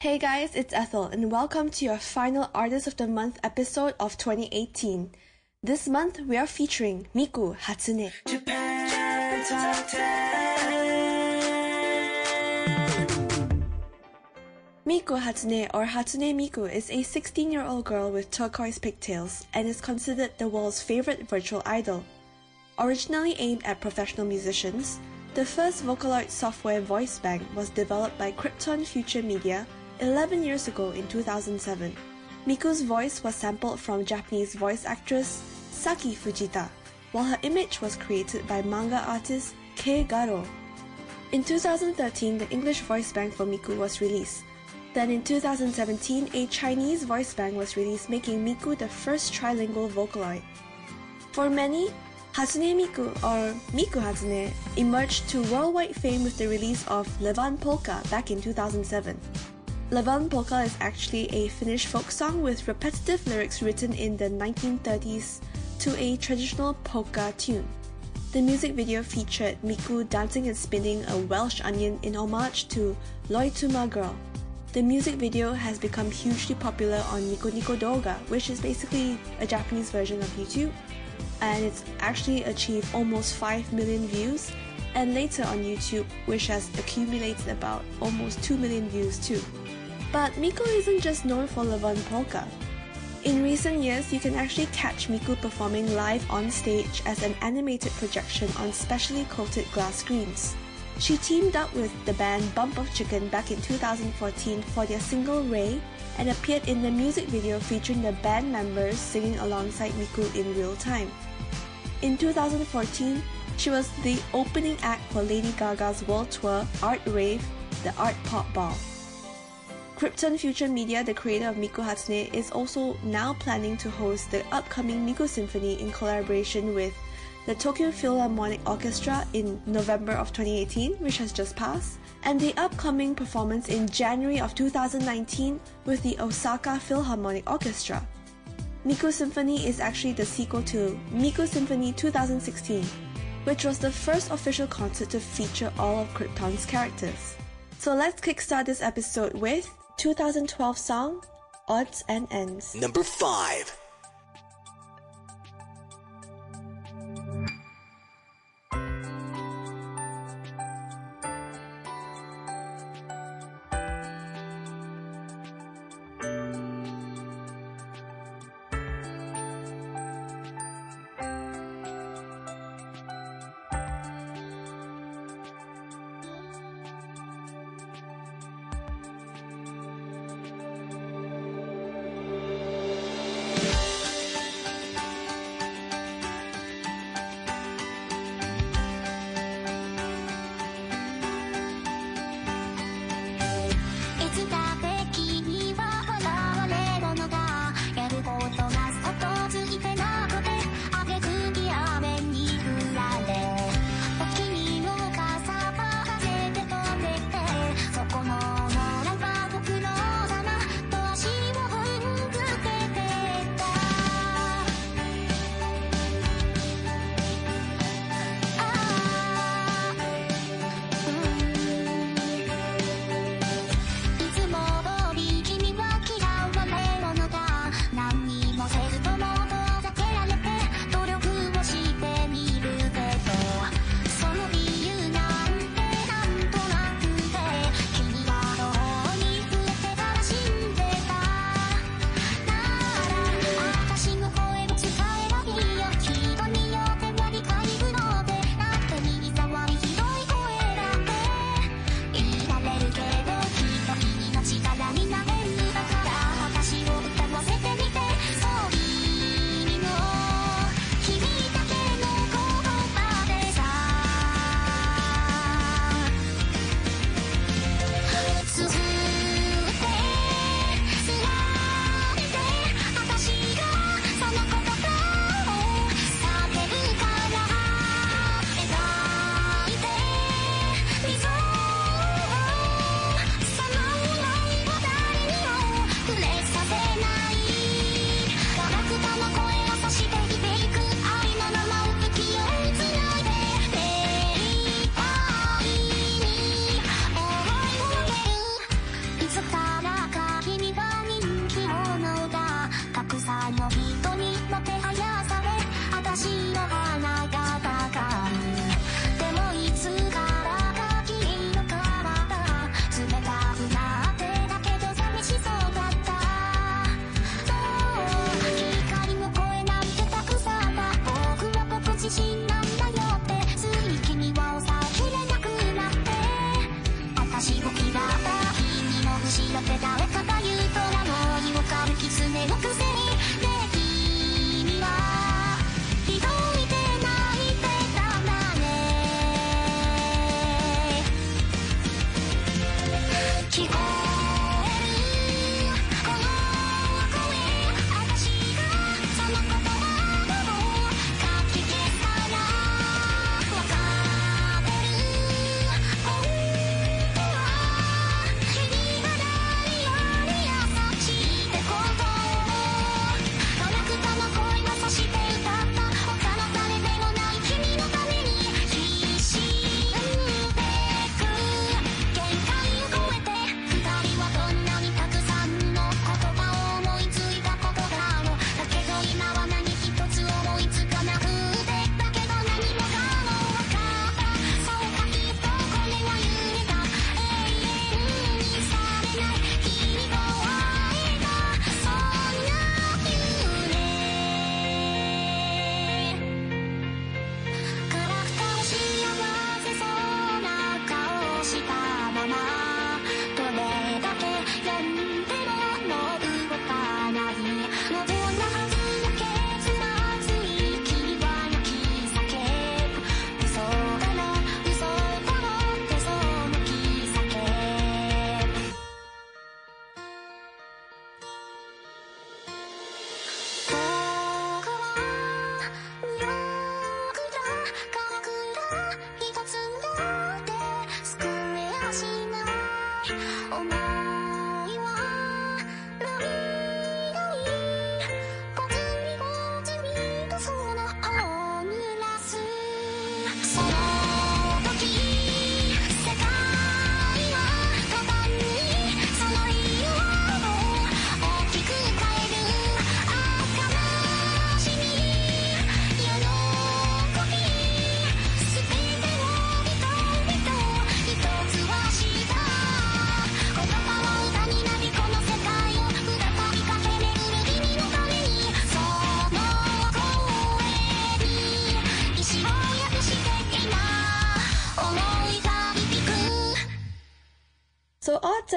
Hey guys, it's Ethel, and welcome to your final Artist of the Month episode of 2018. This month we are featuring Miku Hatsune. Japan Top 10. Miku Hatsune, or Hatsune Miku, is a 16 year old girl with turquoise pigtails and is considered the world's favorite virtual idol. Originally aimed at professional musicians, the first Vocaloid software voice bank was developed by Crypton Future Media 11 years ago in 2007. Miku's voice was sampled from Japanese voice actress Saki Fujita, while her image was created by manga artist Kei Garo. In 2013, the English voice bank for Miku was released. Then in 2017, a Chinese voice bank was released, making Miku the first trilingual Vocaloid. For many, Hatsune Miku or Miku Hatsune emerged to worldwide fame with the release of Levan Polka back in 2007. Levan Polka is actually a Finnish folk song with repetitive lyrics written in the 1930s to a traditional polka tune. The music video featured Miku dancing and spinning a Welsh onion in homage to Loituma Girl. The music video has become hugely popular on Nico Nico Doga, which is basically a Japanese version of YouTube, and it's actually achieved almost 5 million views, and later on YouTube, which has accumulated about almost 2 million views too. But Miku isn't just known for Levan Polka. In recent years, you can actually catch Miku performing live on stage as an animated projection on specially coated glass screens. She teamed up with the band Bump of Chicken back in 2014 for their single Ray and appeared in the music video featuring the band members singing alongside Miku in real time. In 2014, she was the opening act for Lady Gaga's world tour Art Rave, the Art Pop Ball. Crypton Future Media, the creator of Miku Hatsune, is also now planning to host the upcoming Miku Symphony in collaboration with the Tokyo Philharmonic Orchestra in November of 2018, which has just passed, and the upcoming performance in January of 2019 with the Osaka Philharmonic Orchestra. Miku Symphony is actually the sequel to Miku Symphony 2016, which was the first official concert to feature all of Crypton's characters. So let's kickstart this episode with 2012 song Odds and Ends. Number 5.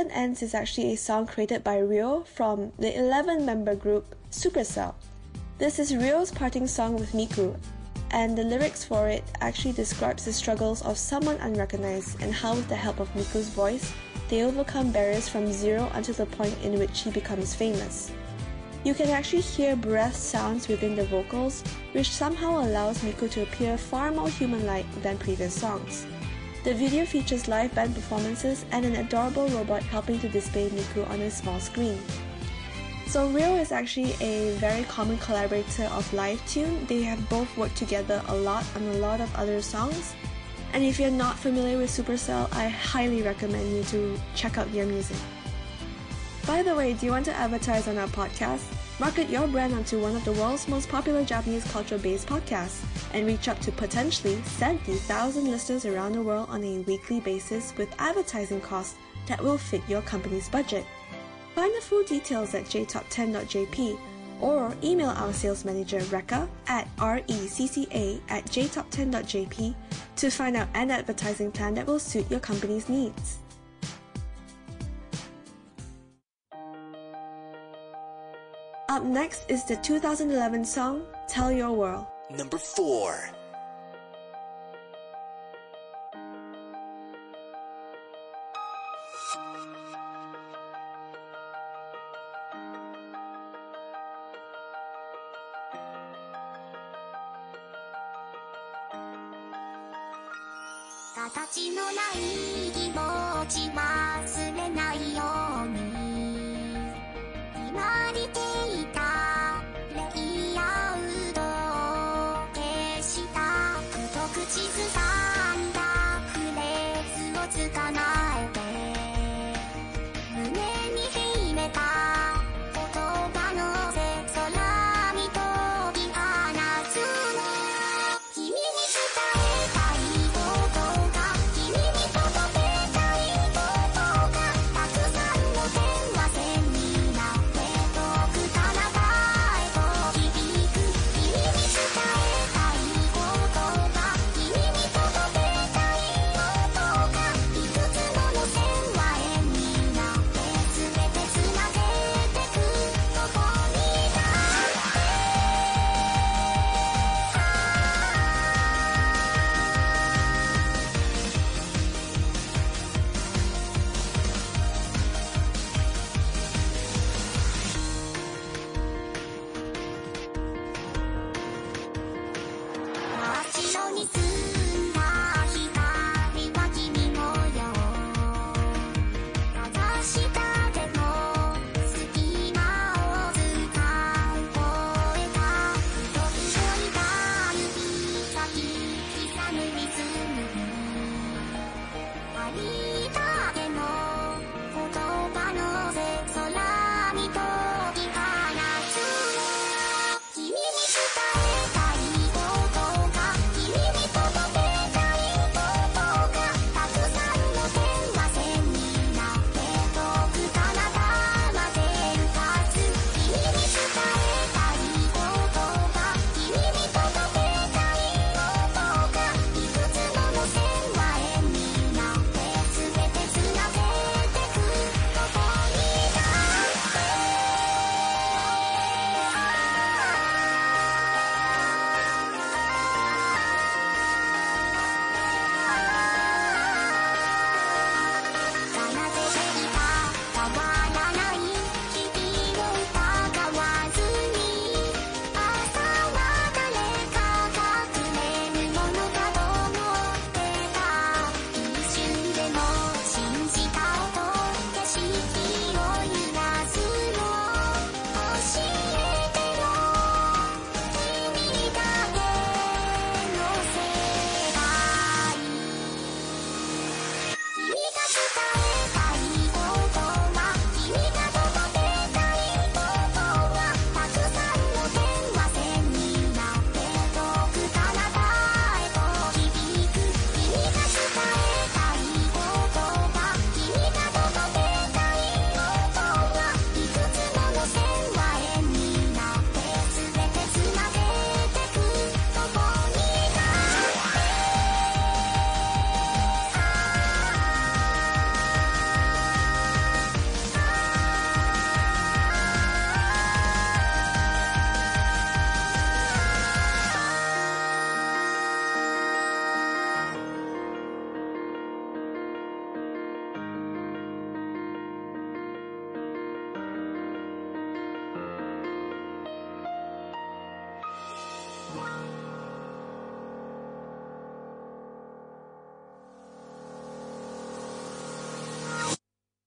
Ends is actually a song created by Ryo from the 11 member group Supercell. This is Ryo's parting song with Miku, and the lyrics for it actually describes the struggles of someone unrecognized and how, with the help of Miku's voice, they overcome barriers from zero until the point in which he becomes famous. You can actually hear breath sounds within the vocals, which somehow allows Miku to appear far more human like than previous songs. The video features live band performances and an adorable robot helping to display Miku on a small screen. So Ryo is actually a very common collaborator of Livetune. They have both worked together a lot on a lot of other songs. And if you're not familiar with Supercell, I highly recommend you to check out their music. By the way, do you want to advertise on our podcast? Market your brand onto one of the world's most popular Japanese culture-based podcasts and reach up to potentially 70,000 listeners around the world on a weekly basis with advertising costs that will fit your company's budget. Find the full details at jtop10.jp or email our sales manager Rekka at recca at jtop10.jp to find out an advertising plan that will suit your company's needs. Up next is the 2011 song Tell Your World. Number 4.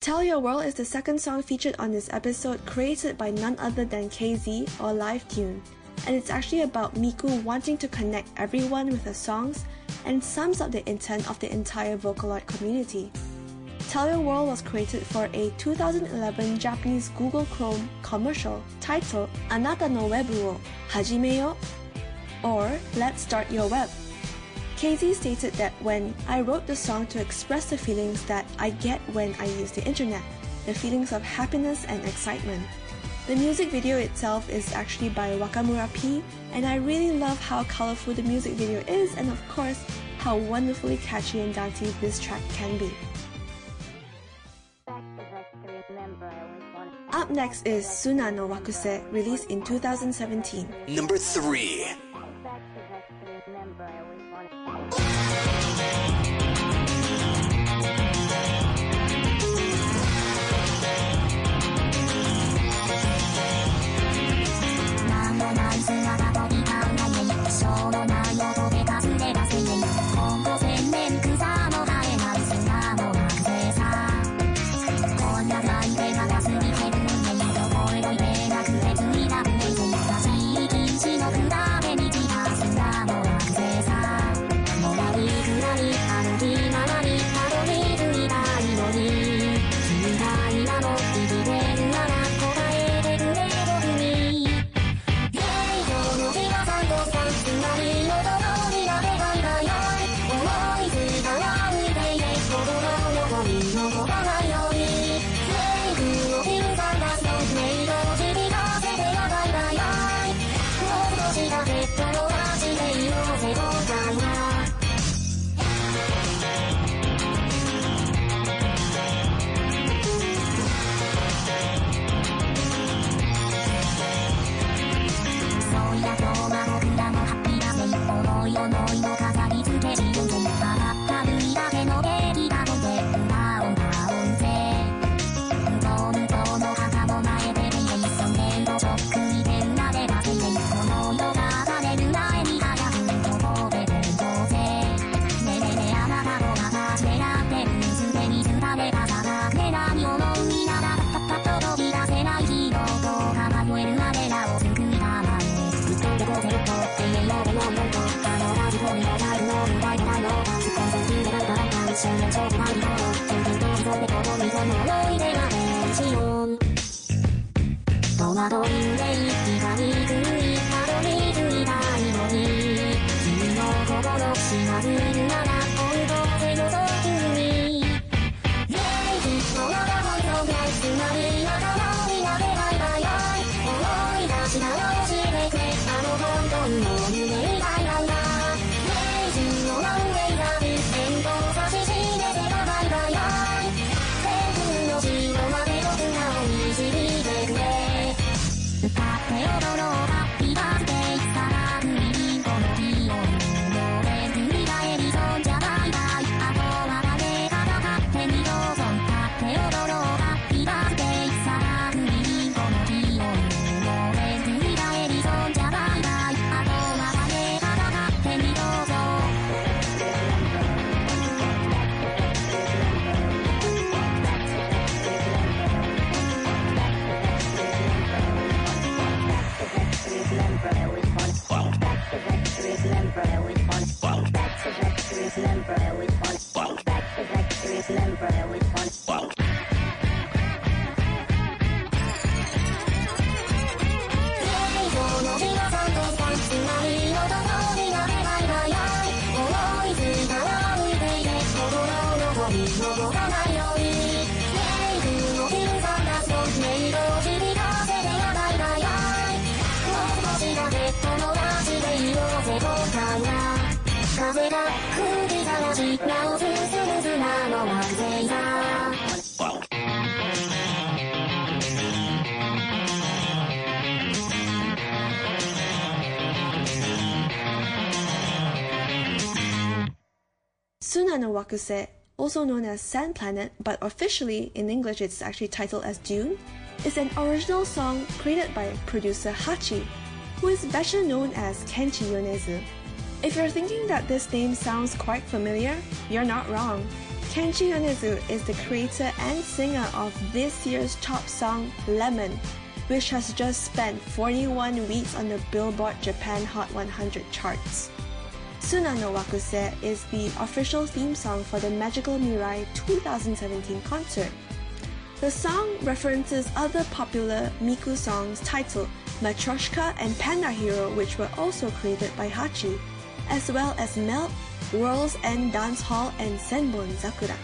Tell Your World is the second song featured on this episode, created by none other than KZ or Livetune. And it's actually about Miku wanting to connect everyone with her songs and sums up the intent of the entire Vocaloid community. Tell Your World was created for a 2011 Japanese Google Chrome commercial titled Anata no Webu wo Hajimeyo or Let's Start Your Web. KZ stated that when I wrote the song to express the feelings that I get when I use the internet, the feelings of happiness and excitement. The music video itself is actually by Wakamura P, and I really love how colorful the music video is, and of course, how wonderfully catchy and dancey this track can be. Up next is Suna no Wakuse, released in 2017. Number 3 Remember. Suna no Wakuse, also known as Sand Planet, but officially in English it's actually titled as Dune, is an original song created by producer Hachi, who is better known as Kenshi Yonezu. If you're thinking that this name sounds quite familiar, you're not wrong. Kenshi Yonezu is the creator and singer of this year's top song Lemon, which has just spent 41 weeks on the Billboard Japan Hot 100 charts. Suna no Wakuse is the official theme song for the Magical Mirai 2017 concert. The song references other popular Miku songs titled Matryoshka and Panda Hero, which were also created by Hachi, as well as Melt, World's End Dance Hall, and Senbon Zakura.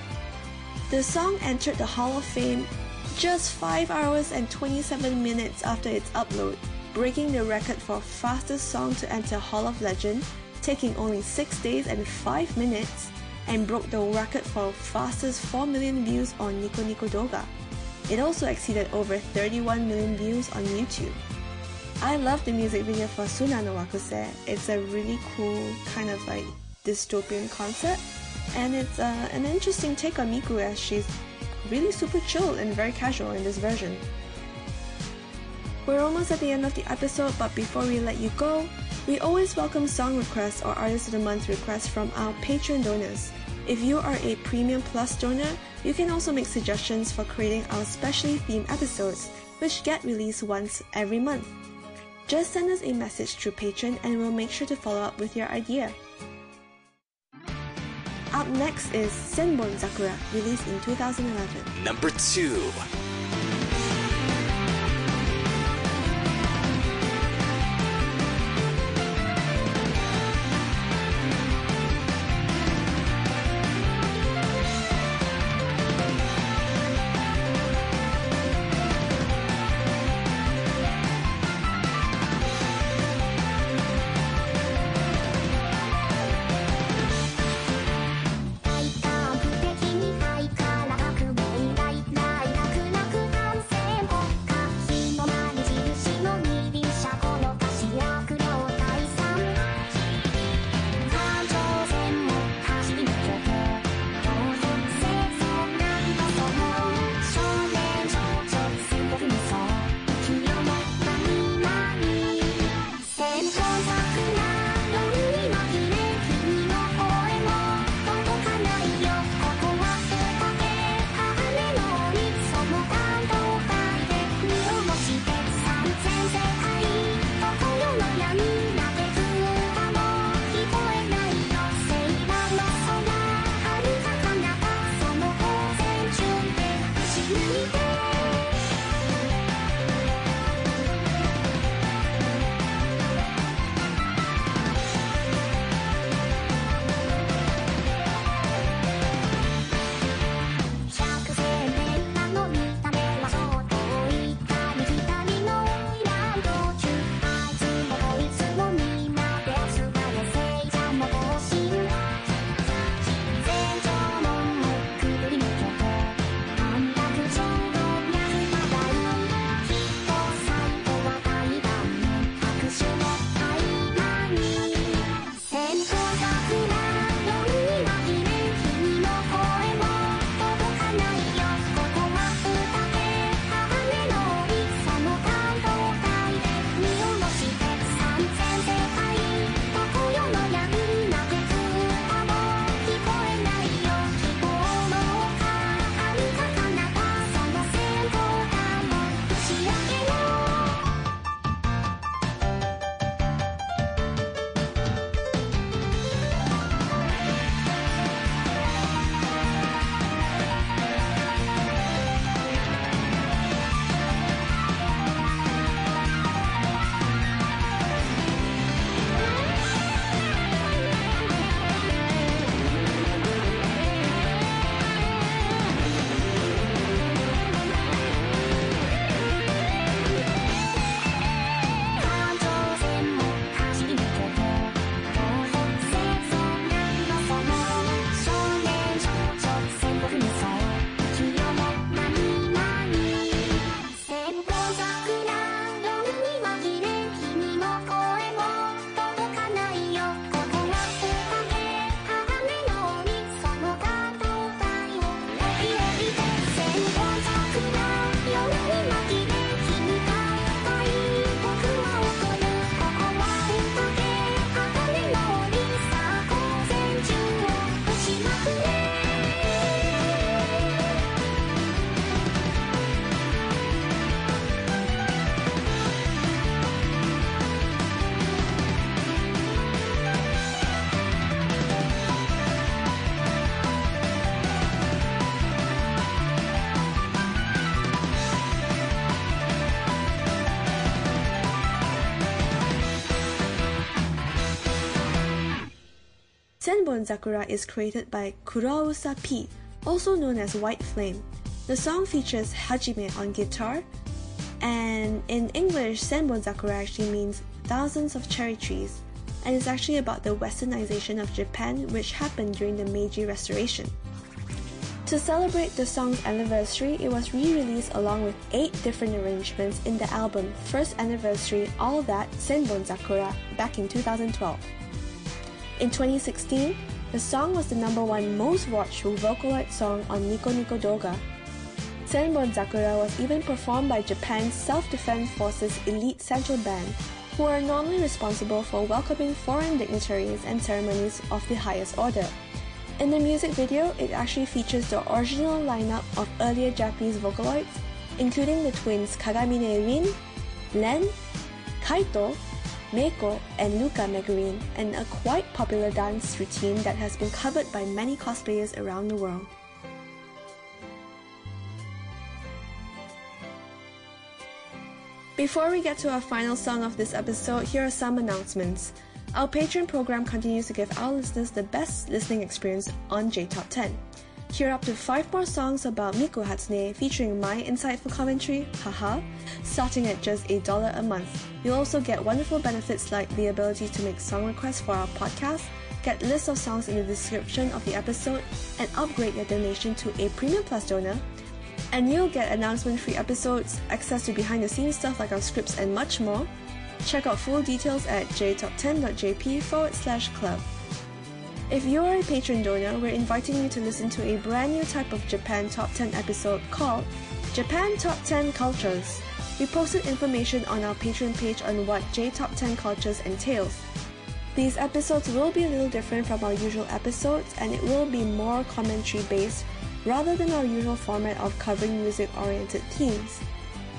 The song entered the Hall of Fame just 5 hours and 27 minutes after its upload, breaking the record for fastest song to enter Hall of Legend, taking only 6 days and 5 minutes, and broke the record for fastest 4 million views on Nico Nico Doga. It also exceeded over 31 million views on YouTube. I love the music video for Suna no Wakuse. It's a really cool kind of like dystopian concept, and it's uh, an interesting take on Miku as she's really super chill and very casual in this version. We're almost at the end of the episode, but before we let you go, we always welcome song requests or Artist of the Month requests from our Patreon donors. If you are a Premium Plus donor, you can also make suggestions for creating our specially themed episodes, which get released once every month. Just send us a message through Patreon and we'll make sure to follow up with your idea. Up next is Senbon Sakura, released in 2011. Number 2 Senbon Zakura is created by Kurousa P, also known as White Flame. The song features Hajime on guitar, and in English, Senbon Zakura actually means thousands of cherry trees, and is actually about the westernization of Japan which happened during the Meiji Restoration. To celebrate the song's anniversary, it was re released along with eight different arrangements in the album First Anniversary All That Senbon Zakura back in 2012. In 2016, the song was the number one most watched Vocaloid song on Nico Nico Doga. Senbon Zakura was even performed by Japan's Self Defense Forces Elite Central Band, who are normally responsible for welcoming foreign dignitaries and ceremonies of the highest order. In the music video, it actually features the original lineup of earlier Japanese Vocaloids, including the twins Kagamine Rin, Len, Kaito, Meiko, and Luka Megurine, and a quite popular dance routine that has been covered by many cosplayers around the world. Before we get to our final song of this episode, here are some announcements. Our Patreon program continues to give our listeners the best listening experience on J Top 10. Hear up to 5 more songs about Miku Hatsune featuring my insightful commentary, haha, starting at just a dollar a month. You'll also get wonderful benefits like the ability to make song requests for our podcast, get lists of songs in the description of the episode, and upgrade your donation to a Premium Plus donor. And you'll get announcement free episodes, access to behind the scenes stuff like our scripts, and much more. Check out full details at jtop10.jp forward slash club. If you are a Patreon donor, we're inviting you to listen to a brand new type of Japan Top 10 episode called Japan Top 10 Cultures. We posted information on our Patreon page on what J Top 10 Cultures entails. These episodes will be a little different from our usual episodes and it will be more commentary based rather than our usual format of covering music oriented themes.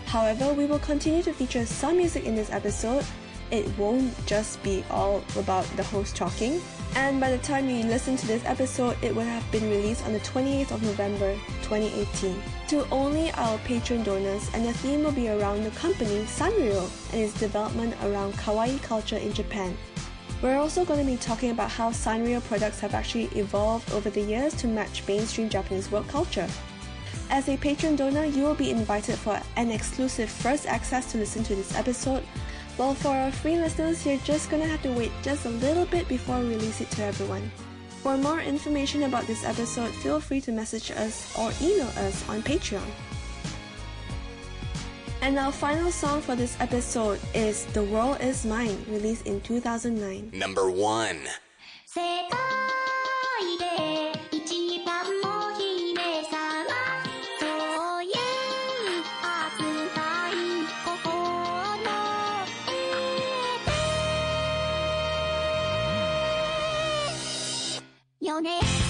However, we will continue to feature some music in this episode. It won't just be all about the host talking. And by the time you listen to this episode, it will have been released on the 28th of November 2018 to only our Patreon donors, and the theme will be around the company Sanrio and its development around kawaii culture in Japan. We're also going to be talking about how Sanrio products have actually evolved over the years to match mainstream Japanese work culture. As a Patreon donor, you will be invited for an exclusive first access to listen to this episode, well, for our free listeners, you're just gonna have to wait just a little bit before we release it to everyone. For more information about this episode, feel free to message us or email us on Patreon. And our final song for this episode is The World Is Mine, released in 2009. Number 1. よね。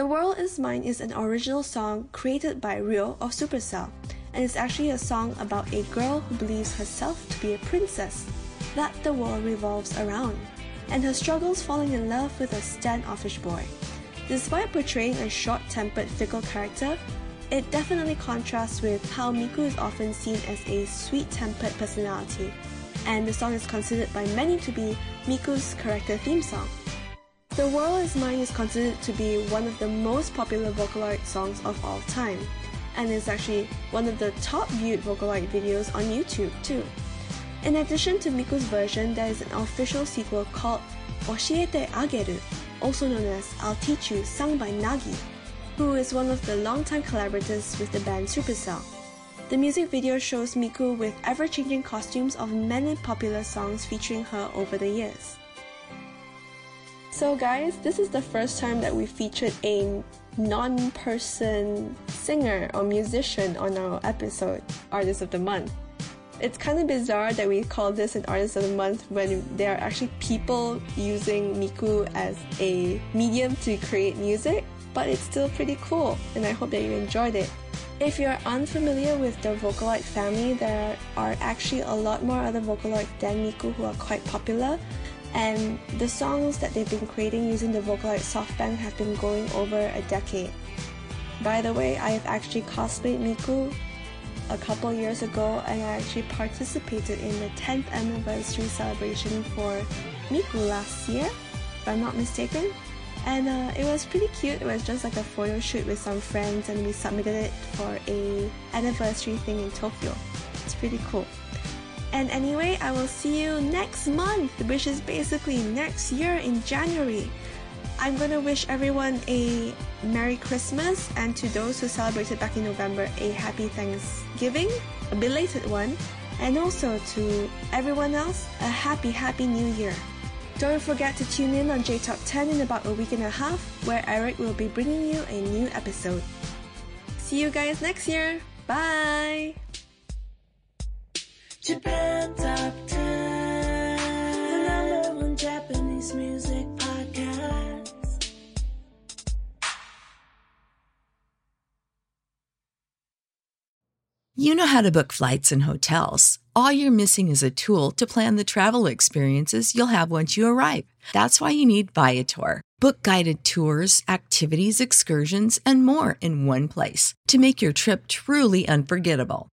The World Is Mine is an original song created by Ryo of Supercell, and it's actually a song about a girl who believes herself to be a princess that the world revolves around, and her struggles falling in love with a standoffish boy. Despite portraying a short tempered, fickle character, it definitely contrasts with how Miku is often seen as a sweet tempered personality, and the song is considered by many to be Miku's character theme song. The World Is Mine is considered to be one of the most popular Vocaloid songs of all time, and is actually one of the top viewed Vocaloid videos on YouTube too. In addition to Miku's version, there is an official sequel called Oshiete Ageru, also known as I'll Teach You, sung by Nagi, who is one of the longtime collaborators with the band Supercell. The music video shows Miku with ever changing costumes of many popular songs featuring her over the years. So, guys, this is the first time that we featured a non person singer or musician on our episode, Artist of the Month. It's kind of bizarre that we call this an Artist of the Month when there are actually people using Miku as a medium to create music, but it's still pretty cool, and I hope that you enjoyed it. If you're unfamiliar with the Vocaloid family, there are actually a lot more other Vocaloid than Miku who are quite popular, and the songs that they've been creating using the Vocaloid softbank have been going over a decade. By the way, I have actually cosplayed Miku a couple years ago and I actually participated in the 10th anniversary celebration for Miku last year, if I'm not mistaken. And uh, it was pretty cute. It was just like a photo shoot with some friends and we submitted it for a anniversary thing in Tokyo. It's pretty cool. And anyway, I will see you next month, which is basically next year in January. I'm gonna wish everyone a Merry Christmas and to those who celebrated back in November, a Happy Thanksgiving, a belated one, and also to everyone else, a happy, happy new year. Don't forget to tune in on J Top 10 in about a week and a half, where Eric will be bringing you a new episode. See you guys next year. Bye! Japan Top 10, the number one Japanese music podcast. You know how to book flights and hotels. All you're missing is a tool to plan the travel experiences you'll have once you arrive. That's why you need Viator. Book guided tours, activities, excursions, and more in one place to make your trip truly unforgettable.